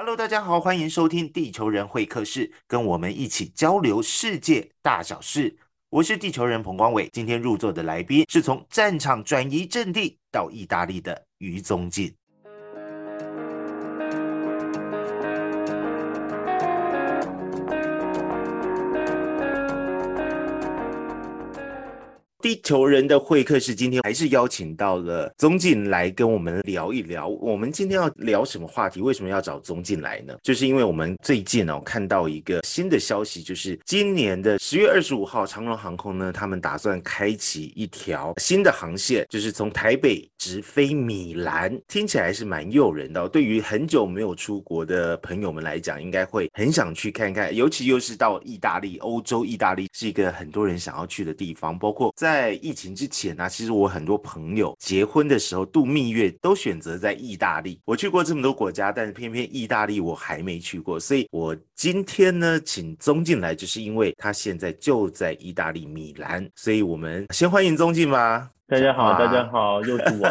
Hello，大家好，欢迎收听地球人会客室，跟我们一起交流世界大小事。我是地球人彭光伟，今天入座的来宾是从战场转移阵地到意大利的于宗进。地球人的会客室，今天还是邀请到了宗进来跟我们聊一聊。我们今天要聊什么话题？为什么要找宗进来呢？就是因为我们最近哦看到一个新的消息，就是今年的十月二十五号，长荣航空呢，他们打算开启一条新的航线，就是从台北直飞米兰。听起来是蛮诱人的，对于很久没有出国的朋友们来讲，应该会很想去看看。尤其又是到意大利，欧洲意大利是一个很多人想要去的地方，包括在。在疫情之前呢，其实我很多朋友结婚的时候度蜜月都选择在意大利。我去过这么多国家，但是偏偏意大利我还没去过。所以我今天呢，请宗进来，就是因为他现在就在意大利米兰。所以我们先欢迎宗进吧。大家好，大家好，又是我。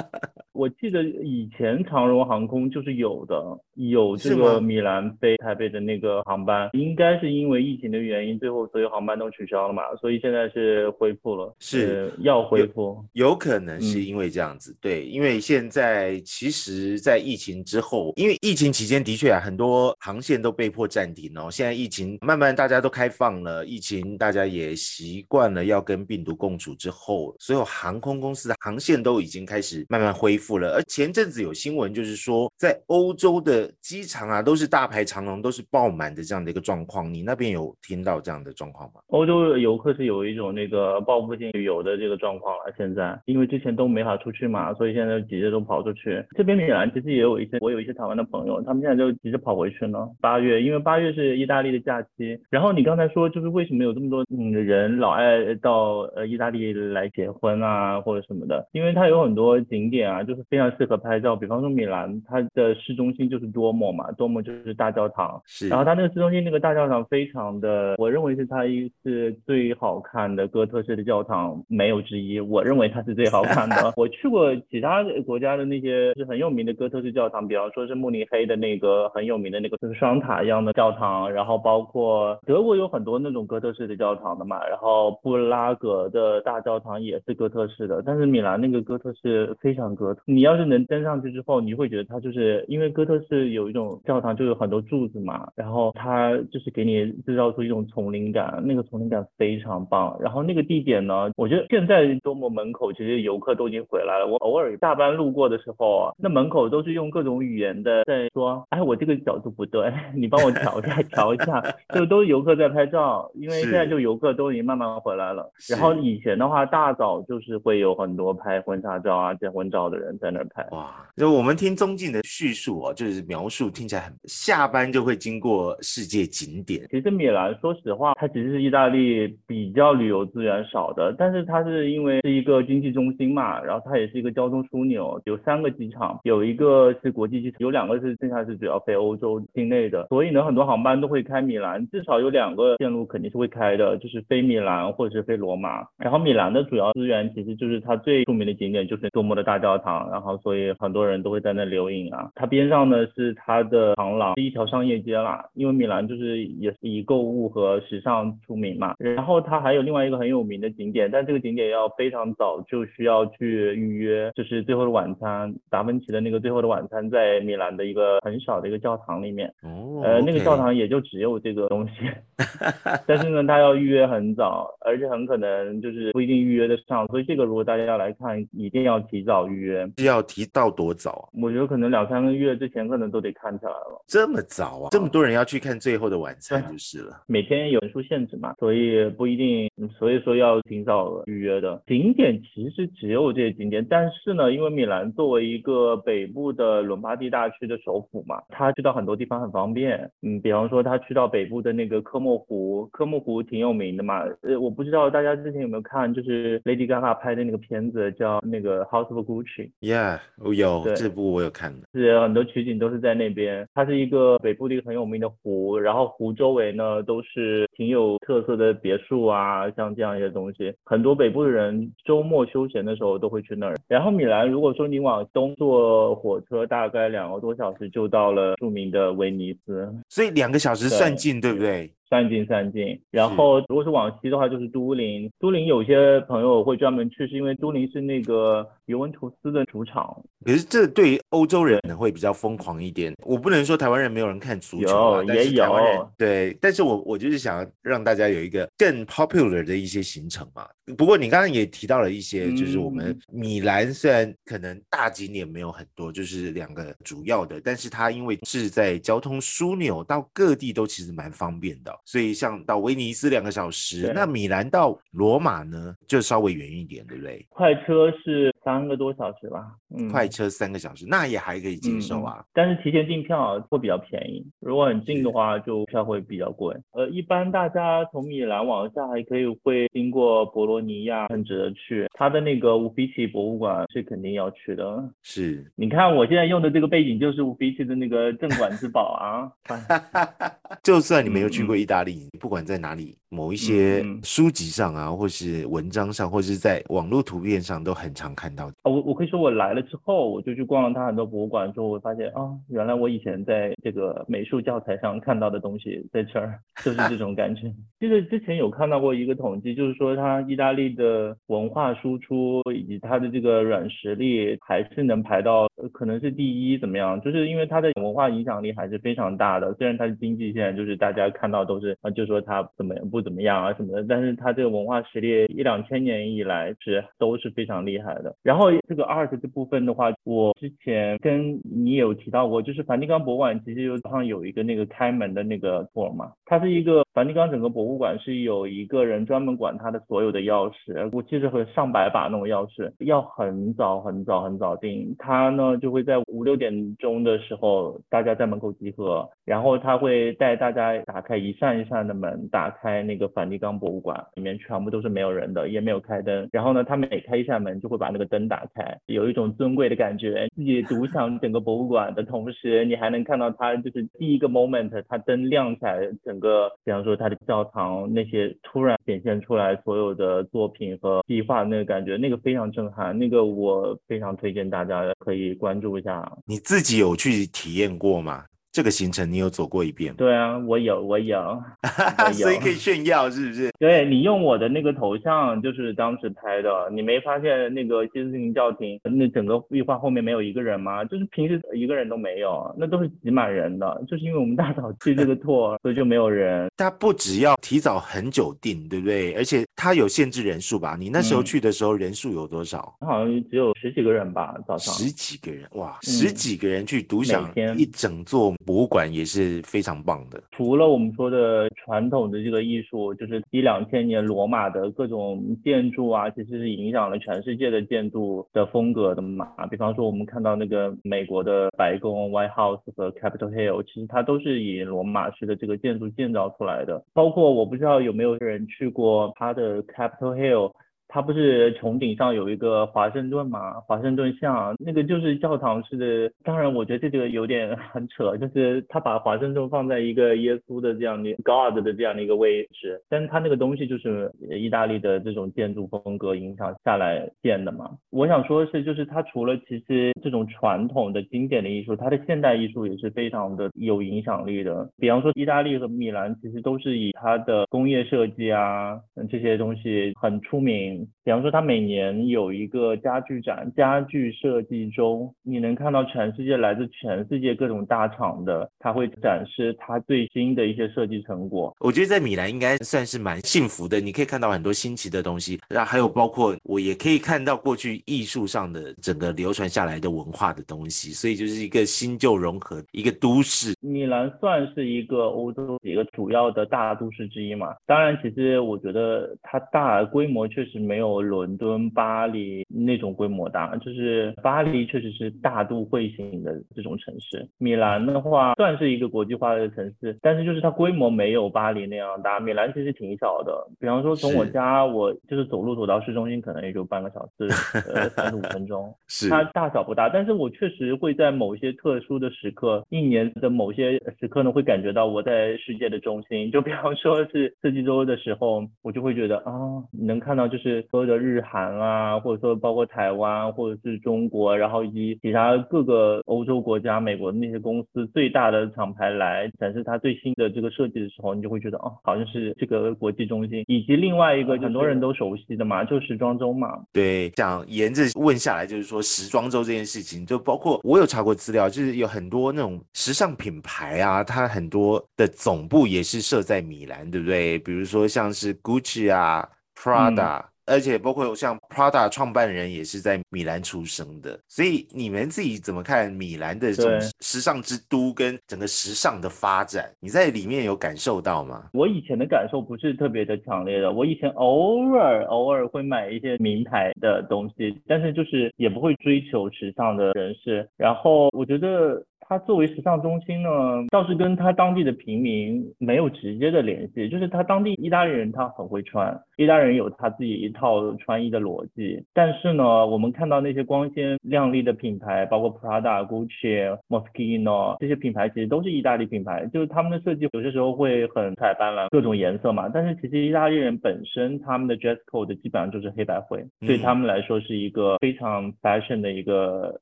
我记得以前长荣航空就是有的，有这个米兰飞台北的那个航班，应该是因为疫情的原因，最后所有航班都取消了嘛，所以现在是恢复了，是要恢复，有可能是因为这样子，对，因为现在其实，在疫情之后，因为疫情期间的确啊，很多航线都被迫暂停哦，现在疫情慢慢大家都开放了，疫情大家也习惯了要跟病毒共处之后，所有航空公司的航线都已经开始慢慢恢复。复了，而前阵子有新闻，就是说在欧洲的机场啊，都是大排长龙，都是爆满的这样的一个状况。你那边有听到这样的状况吗？欧洲游客是有一种那个报复性旅游的这个状况了。现在因为之前都没法出去嘛，所以现在就急着都跑出去。这边米兰其实也有一些，我有一些台湾的朋友，他们现在就急着跑回去呢。八月，因为八月是意大利的假期。然后你刚才说，就是为什么有这么多嗯人老爱到呃意大利来结婚啊，或者什么的？因为它有很多景点啊，就。非常适合拍照，比方说米兰，它的市中心就是多莫嘛，多莫就是大教堂，是。然后它那个市中心那个大教堂非常的，我认为是它一是最好看的哥特式的教堂，没有之一。我认为它是最好看的。我去过其他国家的那些是很有名的哥特式教堂，比方说是慕尼黑的那个很有名的那个就是双塔一样的教堂，然后包括德国有很多那种哥特式的教堂的嘛，然后布拉格的大教堂也是哥特式的，但是米兰那个哥特式非常哥特。你要是能登上去之后，你会觉得它就是因为哥特式有一种教堂就有很多柱子嘛，然后它就是给你制造出一种丛林感，那个丛林感非常棒。然后那个地点呢，我觉得现在多摩门口其实游客都已经回来了。我偶尔下班路过的时候啊，那门口都是用各种语言的在说，哎，我这个角度不对，你帮我调一下，调一下。就都是游客在拍照，因为现在就游客都已经慢慢回来了。然后以前的话，大早就是会有很多拍婚纱照啊、结婚照的人。在那拍哇！就我们听宗进的叙述哦，就是描述听起来很下班就会经过世界景点。其实米兰说实话，它其实是意大利比较旅游资源少的，但是它是因为是一个经济中心嘛，然后它也是一个交通枢纽，有三个机场，有一个是国际机场，有两个是剩下是主要飞欧洲境内的，所以呢很多航班都会开米兰，至少有两个线路肯定是会开的，就是飞米兰或者是飞罗马。然后米兰的主要资源其实就是它最著名的景点就是多摩的大教堂。然后，所以很多人都会在那留影啊。它边上呢是它的长廊，是一条商业街啦。因为米兰就是也是以购物和时尚出名嘛。然后它还有另外一个很有名的景点，但这个景点要非常早就需要去预约，就是《最后的晚餐》达芬奇的那个《最后的晚餐》在米兰的一个很小的一个教堂里面。哦。呃，那个教堂也就只有这个东西。但是呢，它要预约很早，而且很可能就是不一定预约得上。所以这个如果大家要来看，一定要提早预约。是要提到多早啊？我觉得可能两三个月之前可能都得看起来了。这么早啊？这么多人要去看《最后的晚餐》就是了。每天有人数限制嘛，所以不一定，所以说要挺早预约的。景点其实只有这些景点，但是呢，因为米兰作为一个北部的伦巴第大区的首府嘛，他去到很多地方很方便。嗯，比方说他去到北部的那个科莫湖，科莫湖挺有名的嘛。呃，我不知道大家之前有没有看，就是 Lady Gaga 拍的那个片子叫那个 House of Gucci。Yeah，我有这部我有看的。是很多取景都是在那边。它是一个北部的一个很有名的湖，然后湖周围呢都是挺有特色的别墅啊，像这样一些东西。很多北部的人周末休闲的时候都会去那儿。然后米兰，如果说你往东坐火车，大概两个多小时就到了著名的威尼斯。所以两个小时算近，对不对？三进三进，然后如果是往西的话，就是都灵。都灵有些朋友会专门去，是因为都灵是那个尤文图斯的主场。可是这对于欧洲人可能会比较疯狂一点。我不能说台湾人没有人看足球也有对，但是我我就是想要让大家有一个更 popular 的一些行程嘛。不过你刚刚也提到了一些，就是我们嗯米兰虽然可能大景点没有很多，就是两个主要的，但是它因为是在交通枢纽，到各地都其实蛮方便的，所以像到威尼斯两个小时，那米兰到罗马呢就稍微远一点，对不对？快车是三个多小时吧，嗯，快车三个小时，那也还可以接受啊。嗯。但是提前订票会比较便宜，如果很近的话，就票会比较贵。呃，一般大家从米兰往下还可以会经过博罗尼亚，很值得去。它的那个乌菲齐博物馆是肯定要去的。是，你看我现在用的这个背景就是乌菲齐的那个镇馆之宝啊。就算你没有去嗯过意大利，不管在哪里，某一些书籍上啊，或是文章上，或是在网络图片上，都很常看到。哦，我我可以说我来了之后，我就去逛了它很多博物馆之后，我发现啊、原来我以前在这个美术教材上看到的东西在这儿，就是这种感觉。记 得之前有看到过一个统计，就是说它意大利的文化输出以及它的这个软实力还是能排到可能是第一，怎么样？就是因为它的文化影响力还是非常大的。虽然它的经济现在就是大家看到都是啊，就说它怎么不怎么样啊什么的，但是它这个文化实力一两千年以来是都是非常厉害的。然后这个 art 这部分的话，我之前跟你有提到过，就是梵蒂冈博物馆其实有早上有一个那个开门的那个 tour 嘛，它是一个梵蒂冈整个博物馆是有一个人专门管它的所有的钥匙，我记得和上百把那种钥匙，要很早很早很早订，他呢就会在五六点钟的时候大家在门口集合，然后他会带大家打开一扇一扇的门，打开那个梵蒂冈博物馆，里面全部都是没有人的，也没有开灯。然后呢，他每开一扇门就会把那个灯灯打开，有一种尊贵的感觉。自己独享整个博物馆的同时，你还能看到它就是第一个 moment，它灯亮起来，整个比方说它的教堂那些突然显现出来所有的作品和壁画那个感觉，那个非常震撼。那个我非常推荐大家可以关注一下。你自己有去体验过吗？这个行程你有走过一遍吗？对啊，我有，我有。我所以可以炫耀，是不是？对你用我的那个头像就是当时拍的，你没发现那个西斯廷教廷那整个壁画后面没有一个人吗？就是平时一个人都没有，那都是挤满人的，就是因为我们大早去这个 tour，所以就没有人。他不只要提早很久定，对不对？而且他有限制人数吧？你那时候嗯去的时候人数有多少？好像只有十几个人吧，早上。十几个人，哇，十嗯几个人去独享一整座博物馆也是非常棒的。除了我们说的传统的这个艺术，就是一两千年罗马的各种建筑啊，其实是影响了全世界的建筑的风格的嘛。比方说，我们看到那个美国的白宫 （White House） 和 Capitol Hill，其实它都是以罗马式的这个建筑建造出来的。包括我不知道有没有人去过它的 Capitol Hill。它不是穹顶上有一个华盛顿吗？华盛顿像那个就是教堂式的。当然，我觉得这个有点 很扯，就是他把华盛顿放在一个耶稣的这样的 God 的这样的一个位置，但是他那个东西就是意大利的这种建筑风格影响下来建的嘛。我想说的是，就是它除了其实这种传统的经典的艺术，它的现代艺术也是非常的有影响力的。比方说，意大利和米兰其实都是以它的工业设计啊这些东西很出名。um, 比方说，它每年有一个家具展，家具设计周，你能看到全世界来自全世界各种大厂的，它会展示它最新的一些设计成果。我觉得在米兰应该算是蛮幸福的，你可以看到很多新奇的东西，然后还有包括我也可以看到过去艺术上的整个流传下来的文化的东西，所以就是一个新旧融合一个都市。米兰算是一个欧洲一个主要的大都市之一嘛。当然，其实我觉得它大规模确实没有有伦敦、巴黎那种规模大，就是巴黎确实是大都会型的这种城市。米兰的话算是一个国际化的城市，但是就是它规模没有巴黎那样大。米兰其实挺小的，比方说从我家我就是走路走到市中心可能也就半个小时，呃三十五分钟。是它大小不大，但是我确实会在某些特殊的时刻，一年的某些时刻呢，会感觉到我在世界的中心。就比方说是四季周的时候，我就会觉得啊，能看到就是所有的日韩啊，或者说包括台湾或者是中国，然后以及其他各个欧洲国家、美国的那些公司最大的厂牌来展示它最新的这个设计的时候，你就会觉得哦，好像是这个国际中心。以及另外一个很多人都熟悉的嘛，就时装周嘛。对，想沿着问下来，就是说时装周这件事情，就包括我有查过资料，就是有很多那种时尚品牌啊，它很多的总部也是设在米兰，对不对？比如说像是 Gucci 啊、Prada，、而且包括像 Prada 创办人也是在米兰出生的，所以你们自己怎么看米兰的这种时尚之都跟整个时尚的发展？你在里面有感受到吗？我以前的感受不是特别的强烈的，我以前偶尔偶尔会买一些名牌的东西，但是就是也不会追求时尚的人士。然后我觉得它作为时尚中心呢，倒是跟它当地的平民没有直接的联系，就是它当地意大利人他很会穿，意大利人有他自己一套穿衣的逻辑。但是呢，我们看到那些光鲜亮丽的品牌，包括 Prada、Gucci、Moschino 这些品牌，其实都是意大利品牌，就是他们的设计有些时候会很彩斑斓，各种颜色嘛。但是其实意大利人本身他们的 dress code 基本上就是黑白灰，对嗯他们来说是一个非常 fashion 的一个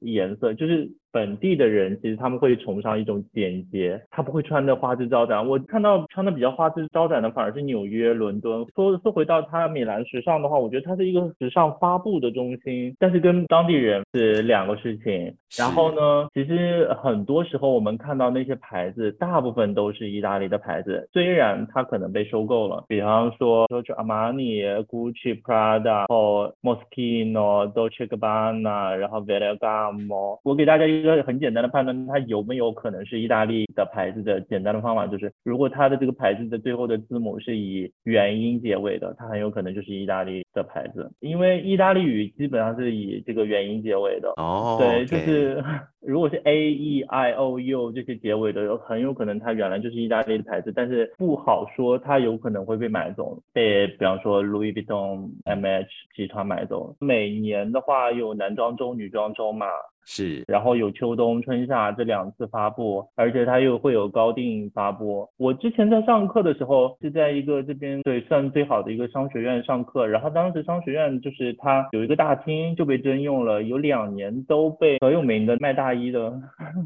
颜色，就是。本地的人其实他们会崇尚一种简洁，他不会穿的花枝招展。我看到穿的比较花枝招展的反而是纽约、伦敦。说说回到它米兰时尚的话，我觉得它是一个时尚发布的中心，但是跟当地人是两个事情。然后呢，其实很多时候我们看到那些牌子，大部分都是意大利的牌子，虽然它可能被收购了，比方说 Giorgio Armani、Gucci、Prada，然后 Moschino、Dolce Gabbana，然后 Ferragamo。我给大家一个很简单的判断，它有没有可能是意大利的牌子的简单的方法就是，如果它的这个牌子的最后的字母是以元音结尾的，它很有可能就是意大利的牌子，因为意大利语基本上是以这个元音结尾的。哦，对，就是如果是 A E I O U 这些结尾的，有很有可能它原来就是意大利的牌子，但是不好说它有可能会被买走，被比方说 Louis Vuitton、M H 集团买走。每年的话有男装周、女装周嘛，是然后有秋冬、春夏这两次发布，而且它又会有高定发布。我之前在上课的时候是在一个这边对算最好的一个商学院上课，然后当时商学院就是它有一个大厅就被征用了，有两年都被很有名的卖大衣的，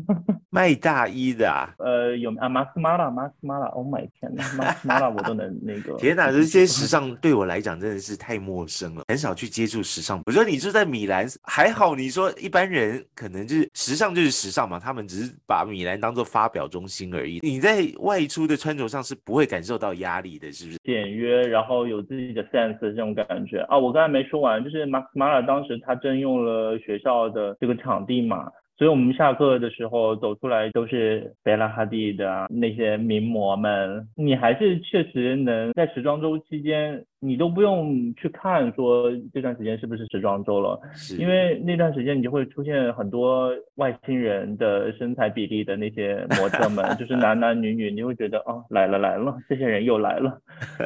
卖大衣的啊。呃，有啊，Max Mara，Max Mara，Oh my 天呐，马斯马拉我都能那个。天哪，这些时尚对我来讲真的是太陌生了，很少去接触时尚。我觉得你住在米兰还好，你说一般人可能就是时尚就是时尚嘛，他们只是把米兰当做发表中心而已。你在外出的穿着上是不会感受到压力的，是不是？简约，然后有自己的 sense 这种感觉啊。我刚才没说完，就是 Max Mara 当时他征用了学校的这个场地嘛，所以我们下课的时候走出来都是贝拉哈蒂的那些名模们，你还是确实能在时装周期间，你都不用去看说这段时间是不是时装周了，是因为那段时间你就会出现很多外星人的身材比例的那些模特们，就是男男女女，你会觉得哦来了来了，这些人又来了，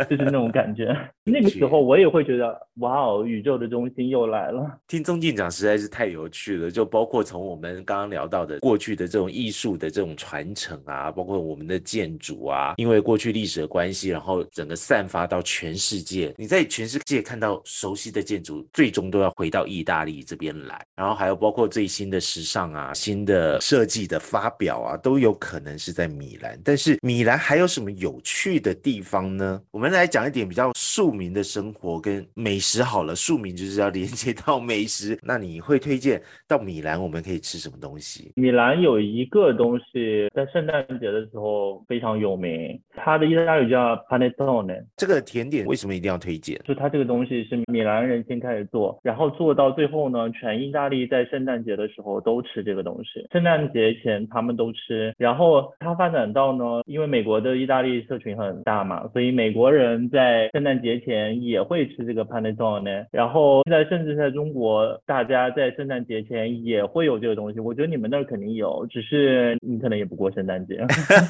就是那种感觉。那个时候我也会觉得哇哦，宇宙的中心又来了。听宗进讲实在是太有趣了，就包括从我们刚刚聊到的过去的这种艺术的这种传承啊，包括我们的建筑啊，因为过去历史的关系，然后整个散发到全世界。你在全世界看到熟悉的建筑，最终都要回到意大利这边来。然后还有包括最新的时尚啊、新的设计的发表啊，都有可能是在米兰。但是米兰还有什么有趣的地方呢？我们来讲一点比较庶民的生活跟美食好了。庶民就是要连接到美食，那你会推荐到米兰我们可以吃什么东西？米兰有一个东西在圣诞节的时候非常有名，它的意大利语叫 panettone。这个甜点为什么一定要推荐？就它这个东西是米兰人先开始做，然后做到最后呢，全意大利在圣诞节的时候都吃这个东西。圣诞节前他们都吃，然后它发展到呢，因为美国的意大利社群很大嘛，所以美国人在圣诞节前也会吃这个 panettone，然后现在甚至在中国，大家在圣诞节前也会有这个东西。我觉得你们那儿肯定有，只是你可能也不过圣诞节。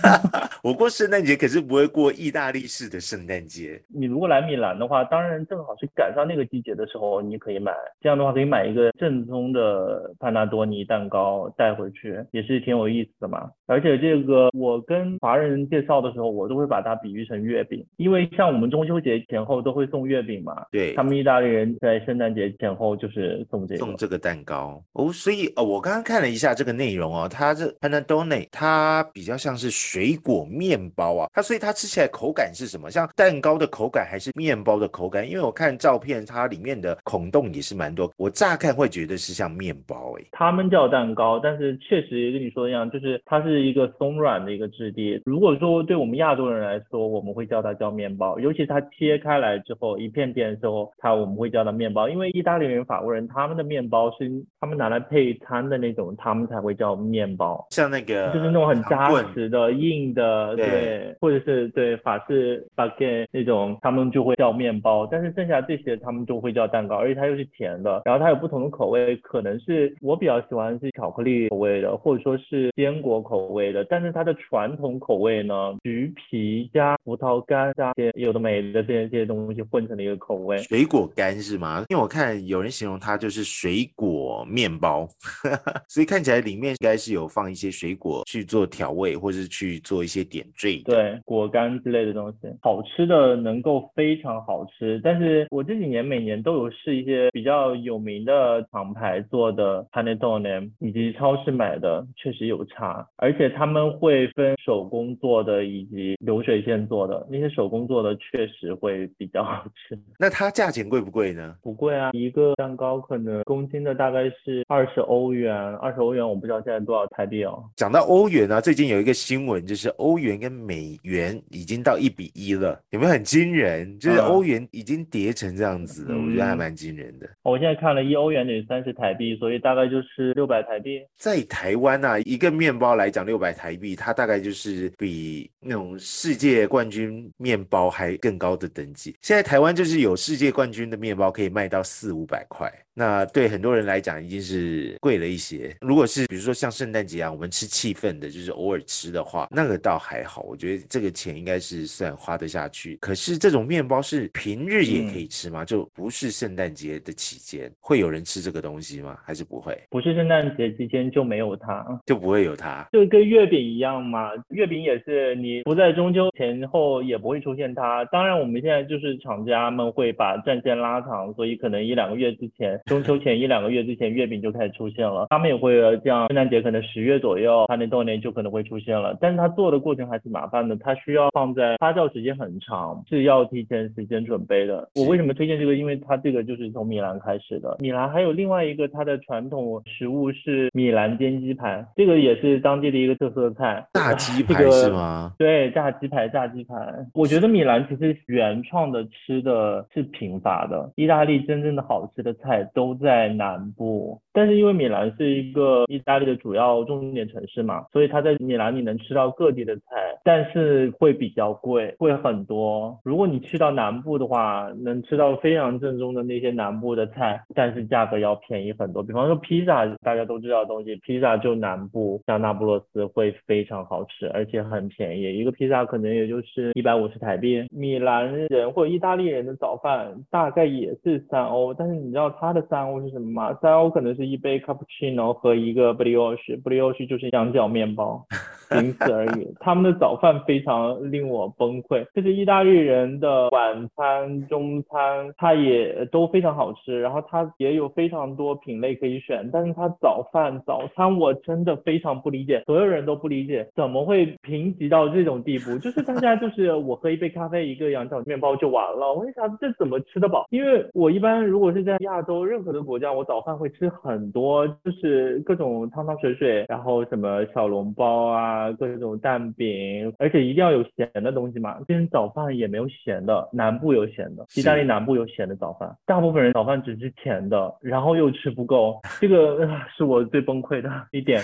我过圣诞节可是不会过意大利式的圣诞节。你如果来米兰的话，当然正好是赶上那个季节的时候，你可以买。这样的话可以买一个正宗的潘纳多尼蛋糕带回去，也是挺有意思的嘛。而且这个我跟华人介绍的时候，我都会把它比喻成月饼，因为像我们中秋节前后都会送月饼嘛。对，他们意大利人在圣诞节前后就是送这个送这个蛋糕哦。所以哦，我刚刚看了一下这个内容哦，它这 panettone 它比较像是水果面包啊，它所以它吃起来口感是什么？像蛋糕的口感还是面包的口感？因为我看照片，它里面的孔洞也是蛮多，我乍看会觉得是像面包哎。他们叫蛋糕，但是确实跟你说的一样，就是它是一个松软的一个质地。如果说对我们亚洲人来说，我们会叫它叫面包，尤其它切开来之后一片片之后，它我们会叫它面包。因为意大利人、法国人他们的面包是他们拿来配餐的那种，他们才会叫面包。像那个就是那种很扎实的、硬的，对，或者是对法式 baguette 那种，他们就会叫面包。但是剩下这些他们就会叫蛋糕，而且它又是甜的，然后它有不同的口味，可能是我比较喜欢是巧克力口味的，或者说是坚果口味的。但是它的传统口味呢，橘皮加葡萄干加些有的没的这些这些东西混成了一个口味。水果干是吗？因为我看有人形容它就是水果面包，所以看起来里面应该是有放一些水果去做调味，或是去做一些点缀。对，果干之类的东西，好吃的能够非常好吃。但是我这几年每年都有试一些比较有名的厂牌做的 panettone，以及超市买的，确实有差。而且他们会分手工做的以及流水线做的，那些手工做的确实会比较好吃。那它价钱贵不贵呢？不贵啊，一个蛋糕可能公斤的大概是二十欧元，二十欧元我不知道现在多少台币哦。讲到欧元啊，最近有一个新闻，就是欧元跟美元已经到一比一了，有没有很惊人？就是欧元已经跌成这样子了，我觉得还蛮惊人的。我现在看了一欧元等于三十台币，所以大概就是六百台币。在台湾啊，一个面包来讲六百台币，它大概就是比那种世界冠军面包还更高的等级。现在台湾就是有世界冠军的面包可以卖到四五百块。那对很多人来讲已经是贵了一些。如果是比如说像圣诞节啊，我们吃气氛的，就是偶尔吃的话，那个倒还好。我觉得这个钱应该是算花得下去。可是这种面包是平日也可以吃吗？就不是圣诞节的期间会有人吃这个东西吗？还是不会？不是圣诞节期间就没有它，就不会有它，就跟月饼一样嘛。月饼也是你不在中秋前后也不会出现它。当然我们现在就是厂家们会把战线拉长，所以可能一两个月之前。中秋前一两个月之前，月饼就开始出现了。他们也会这样，圣诞节可能十月左右，它那豆年就可能会出现了。但是它做的过程还是麻烦的，它需要放在发酵时间很长，是要提前时间准备的。我为什么推荐这个？因为它这个就是从米兰开始的。米兰还有另外一个它的传统食物是米兰煎鸡排，这个也是当地的一个特色菜。炸鸡排是吗？对，炸鸡排，炸鸡排。我觉得米兰其实原创的吃的是贫乏的，意大利真正的好吃的菜。都在南部，但是因为米兰是一个意大利的主要重点城市嘛，所以它在米兰你能吃到各地的菜，但是会比较贵，贵很多。如果你去到南部的话，能吃到非常正宗的那些南部的菜，但是价格要便宜很多。比方说披萨，大家都知道的东西，披萨就南部像那不勒斯会非常好吃，而且很便宜，一个披萨可能也就是一百五十台币。米兰人或者意大利人的早饭大概也是三欧，但是你知道它的。三欧是什么吗？三欧可能是一杯 cappuccino 和一个 brioche，brioche 就是羊角面包，仅此而已。他们的早饭非常令我崩溃，就是意大利人的晚餐、中餐，它也都非常好吃，然后它也有非常多品类可以选。但是它早饭、早餐我真的非常不理解，所有人都不理解，怎么会贫瘠到这种地步？就是大家就是我喝一杯咖啡，一个羊角面包就完了。我想这怎么吃得饱？因为我一般如果是在亚洲。任何的国家，我早饭会吃很多，就是各种汤汤水水，然后什么小笼包啊，各种蛋饼，而且一定要有咸的东西嘛。今天早饭也没有咸的，南部有咸的，意大利南部有咸的早饭，大部分人早饭只吃甜的，然后又吃不够，这个是我最崩溃的一点。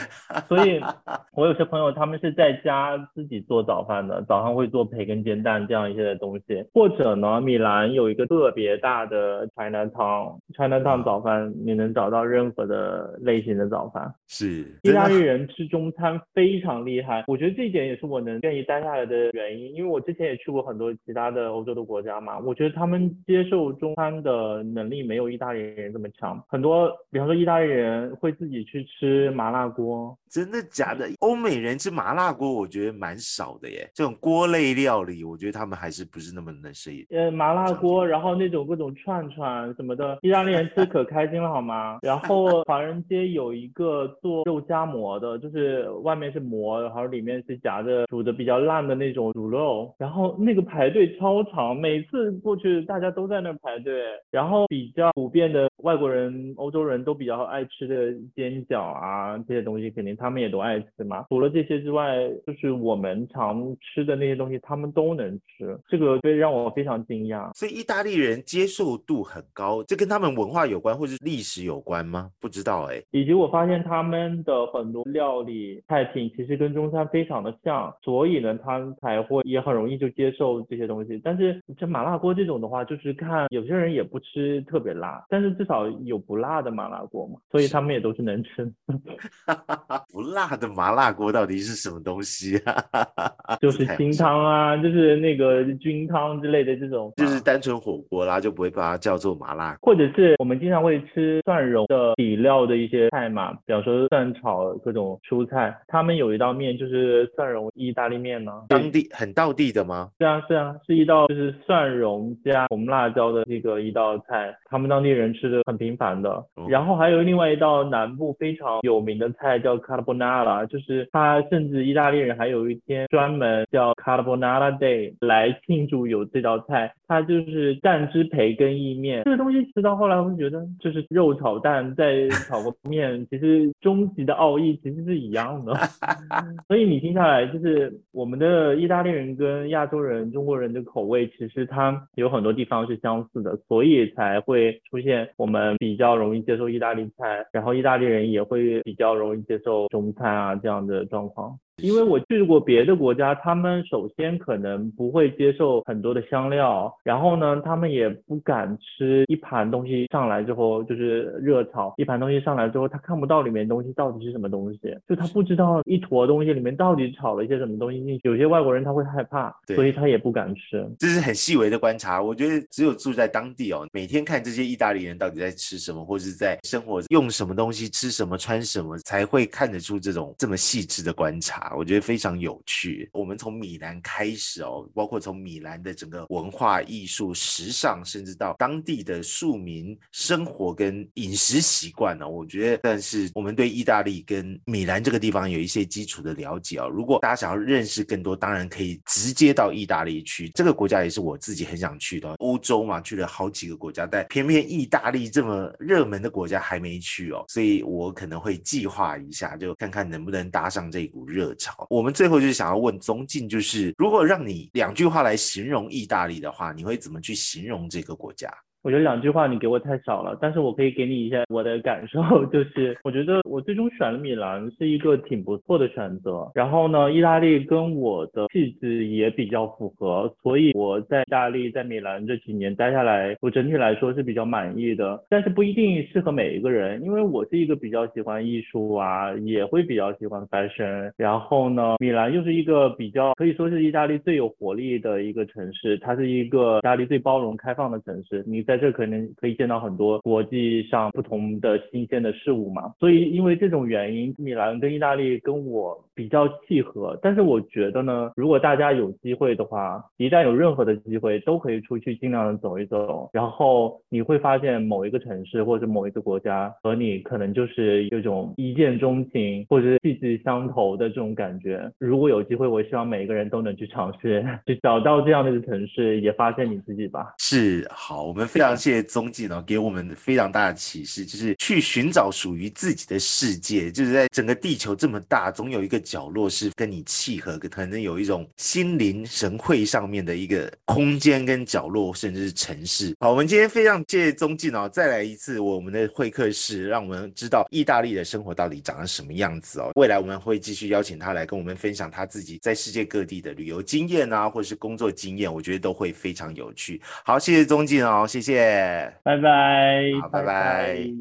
所以，我有些朋友他们是在家自己做早饭的，早上会做培根煎蛋这样一些的东西，或者呢，米兰有一个特别大的 China Town，China Town 早饭你能找到任何的类型的早饭。是意大利人吃中餐非常厉害，我觉得这一点也是我能愿意待下来的原因，因为我之前也去过很多其他的欧洲的国家嘛，我觉得他们接受中餐的能力没有意大利人这么强，很多，比方说意大利人会自己去吃麻辣锅。真的假的？欧美人吃麻辣锅，我觉得蛮少的耶。这种锅类料理，我觉得他们还是不是那么能适应。呃，麻辣锅，然后那种各种串串什么的，意大利人吃可开心了好吗？然后华人街有一个做肉夹馍的，就是外面是馍，然后里面是夹着煮的比较烂的那种卤肉，然后那个排队超长，每次过去大家都在那排队。然后比较普遍的外国人、欧洲人都比较爱吃的煎饺啊这些东西，肯定。他们也都爱吃嘛。除了这些之外，就是我们常吃的那些东西，他们都能吃，这个会让我非常惊讶。所以意大利人接受度很高，这跟他们文化有关，或者是历史有关吗？不知道哎。以及我发现他们的很多料理菜品其实跟中餐非常的像，所以呢，他才会也很容易就接受这些东西。但是像麻辣锅这种的话，就是看有些人也不吃特别辣，但是至少有不辣的麻辣锅嘛，所以他们也都是能吃。不辣的麻辣锅到底是什么东西啊？就是清汤啊，就是那个菌汤之类的这种，就是单纯火锅啦，就不会把它叫做麻辣。或者是我们经常会吃蒜蓉的底料的一些菜嘛，比方说蒜炒各种蔬菜，他们有一道面就是蒜蓉意大利面呢。当地很道地的吗？是啊是啊，是一道就是蒜蓉加红辣椒的那个一道菜，他们当地人吃的很频繁的。然后还有另外一道南部非常有名的菜叫卡。carbonara，就是他甚至意大利人还有一天专门叫 carbonara day 来庆祝有这道菜，它就是蛋汁培根意面。这个东西吃到后来，我会觉得就是肉炒蛋再炒个面，其实终极的奥义其实是一样的。所以你听下来，就是我们的意大利人跟亚洲人、中国人的口味，其实它有很多地方是相似的，所以才会出现我我们比较容易接受意大利菜，然后意大利人也会比较容易接受。中餐啊，这样的状况。因为我去过别的国家，他们首先可能不会接受很多的香料，然后呢，他们也不敢吃一盘东西上来之后就是热炒，一盘东西上来之后，他看不到里面东西到底是什么东西，就他不知道一坨东西里面到底炒了一些什么东西进去。有些外国人他会害怕，所以他也不敢吃。这是很细微的观察，我觉得只有住在当地哦，每天看这些意大利人到底在吃什么，或是在生活用什么东西，吃什么穿什么，才会看得出这种这么细致的观察。我觉得非常有趣。我们从米兰开始哦，包括从米兰的整个文化艺术、时尚，甚至到当地的庶民生活跟饮食习惯呢，我觉得，但是我们对意大利跟米兰这个地方有一些基础的了解哦。如果大家想要认识更多，当然可以直接到意大利去。这个国家也是我自己很想去的。欧洲嘛，去了好几个国家，但偏偏意大利这么热门的国家还没去哦，所以我可能会计划一下，就看看能不能搭上这股热潮。我们最后就是想要问宗敬，就是如果让你两句话来形容意大利的话，你会怎么去形容这个国家？我觉得两句话你给我太少了，但是我可以给你一下我的感受，就是我觉得我最终选了米兰是一个挺不错的选择。然后呢，意大利跟我的气质也比较符合，所以我在意大利在米兰这几年待下来，我整体来说是比较满意的。但是不一定适合每一个人，因为我是一个比较喜欢艺术啊，也会比较喜欢 fashion。然后呢，米兰又是一个比较可以说是意大利最有活力的一个城市，它是一个意大利最包容开放的城市。你在这可能可以见到很多国际上不同的新鲜的事物嘛，所以因为这种原因，米兰跟意大利跟我比较契合。但是我觉得呢，如果大家有机会的话，一旦有任何的机会，都可以出去尽量的走一走，然后你会发现某一个城市或者某一个国家和你可能就是有种一见钟情或者是气质相投的这种感觉。如果有机会，我希望每一个人都能去尝试，去找到这样的一个城市，也发现你自己吧。是好，我们非。常谢谢宗进哦，给我们非常大的启示，就是去寻找属于自己的世界，就是在整个地球这么大，总有一个角落是跟你契合，可能有一种心灵神会上面的一个空间跟角落，甚至是城市。好，我们今天非常谢谢宗进哦，再来一次我们的会客室，让我们知道意大利的生活到底长得什么样子哦。未来我们会继续邀请他来跟我们分享他自己在世界各地的旅游经验啊，或者是工作经验，我觉得都会非常有趣。好，谢谢宗进哦，谢谢，拜拜，好，拜拜。